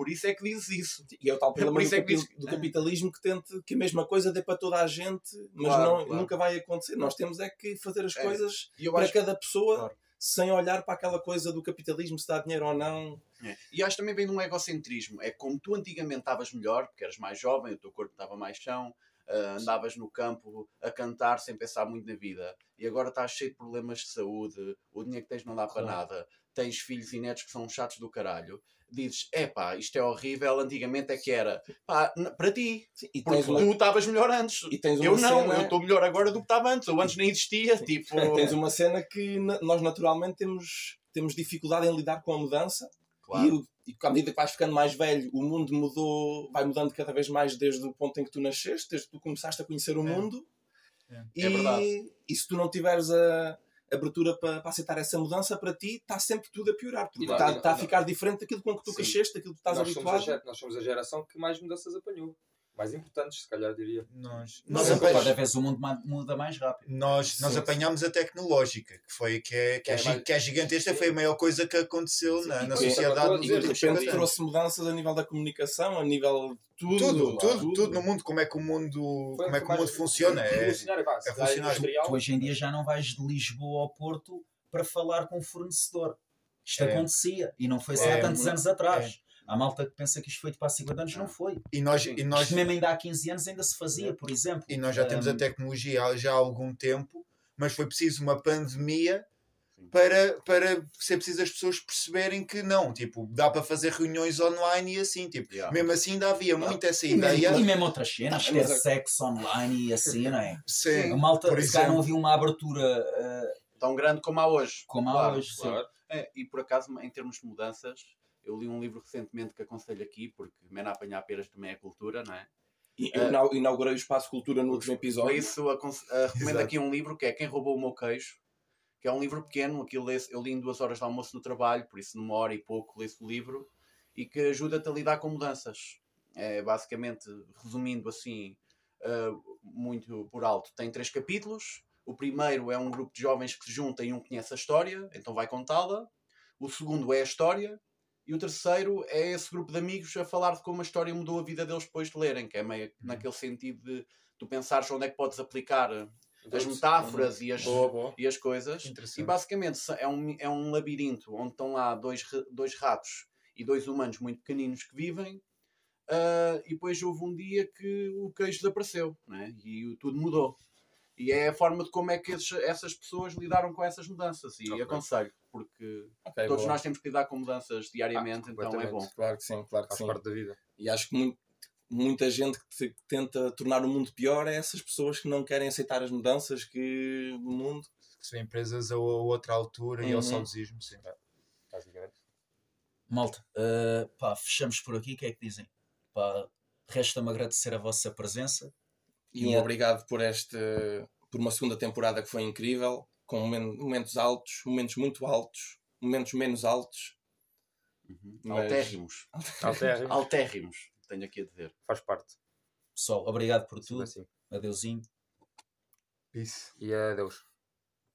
Por isso é que dizes isso. E é o tal problema do, é diz do capitalismo que tente que a mesma coisa dê para toda a gente, mas Claro, não, claro. nunca vai acontecer. Nós temos é que fazer as É. coisas E para acho, cada pessoa Claro. sem olhar para aquela coisa do capitalismo, se dá dinheiro ou não. é. e acho também bem de um egocentrismo. É como tu antigamente estavas melhor, porque eras mais jovem, o teu corpo estava mais chão, ah, andavas no campo a cantar sem pensar muito na vida. E agora estás cheio de problemas de saúde, o dinheiro que tens não dá para nada, tens filhos e netos que são chatos do caralho. Dizes, é pá, isto é horrível, antigamente é que era. Pá, para ti, E porque uma, tu estavas melhor antes. Eu não, cena, eu estou melhor agora do que estava antes. Eu antes nem existia. Tipo, tens uma cena que nós naturalmente temos, temos dificuldade em lidar com a mudança Claro. e, o- e à medida que vais ficando mais velho, o mundo mudou, vai mudando cada vez mais desde o ponto em que tu nasceste, desde que tu começaste a conhecer o É. mundo. É. E, É verdade. e se tu não tiveres a abertura para, para aceitar essa mudança, para ti está sempre tudo a piorar. Porque está, está a ficar diferente daquilo com que tu Sim. cresceste, daquilo que estás nós, somos a, habituado. nós somos a geração que mais mudanças apanhou. Mais importantes, se calhar diria. Nós, Nós, nós, cada apa- vez o mundo muda mais rápido. nós, nós Sim. apanhámos a tecnológica, que, foi, que, é, que, é, É mais- que é gigantesca, foi a maior coisa que aconteceu na, na e- sociedade e- de repente 50 anos. trouxe mudanças a nível da comunicação, a nível de tudo. Tudo, pá. tudo, tudo no mundo, como é que o mundo, Foi- como é que o mundo funciona. É, revolucionário, revolucionário. industrial. Tu hoje em dia já não vais de Lisboa ao Porto para falar com o fornecedor. Isto É. acontecia e não foi assim É. há tantos anos atrás. Há malta que pensa que isto foi tipo há 50 anos, não foi. e, nós, e, nós, Isto mesmo ainda há 15 anos ainda se fazia, por exemplo. e nós já temos a tecnologia há- já há algum tempo, mas foi preciso uma pandemia para, para ser preciso as pessoas perceberem que não, tipo, dá para fazer reuniões online e assim, tipo, Yeah. mesmo assim ainda havia muito essa E mesmo, ideia. e mesmo outras cenas, ter mas é- sexo online e assim, não é? Sim, A malta, por se não havia uma abertura eh, Tão grande como há hoje. como há Claro, hoje. sim. Claro. É, e por acaso, em termos de mudanças, eu li um livro recentemente que aconselho aqui, porque Mena apanhar peras também é cultura, não é? E eu inau- inaugurei o Espaço Cultura no último Por episódio. isso, aconse- ah, recomendo aqui um livro que é Quem Roubou o Meu Queijo, que é um livro pequeno, aquilo eu li em duas horas de almoço no trabalho, por isso numa hora e pouco leio o livro, e que ajuda-te a lidar com mudanças. É basicamente, resumindo assim, uh, muito por alto, tem três capítulos. O primeiro é um grupo de jovens que se junta e um conhece a história, então vai contá-la. O segundo é a história. E o terceiro é esse grupo de amigos a falar de como a história mudou a vida deles depois de lerem, que é meio Uhum. naquele sentido de tu pensares onde é que podes aplicar as metáforas e as, Boa, boa. e as coisas. E basicamente é um, é um labirinto onde estão lá dois, dois ratos e dois humanos muito pequeninos que vivem. ah, e depois houve um dia que o queijo desapareceu né? e tudo mudou. E é a forma de como é que esses- essas pessoas lidaram com essas mudanças. E Ok. aconselho, porque Ok, todos boa. nós temos que lidar com mudanças diariamente, Ah, então é bom. Claro que sim, claro que Faz sim. parte da vida. E acho que muito- muita gente que, te- que tenta tornar o mundo pior é essas pessoas que não querem aceitar as mudanças que o mundo. Que são empresas a, a outra altura e ao Uhum. saudosismo, sim. Basicamente. Malta, uh, pá, fechamos por aqui. O que é que dizem? Pá, resta-me agradecer a vossa presença. E um Yeah. obrigado por este por uma segunda temporada que foi incrível, com momen- momentos altos, momentos muito altos, momentos menos altos. Uhum. Mas- Altérrimos. Altérrimo. Altérrimos, tenho aqui a dizer. Faz parte. Pessoal, obrigado por Tudo tudo. assim. Adeusinho. Peace. E adeus.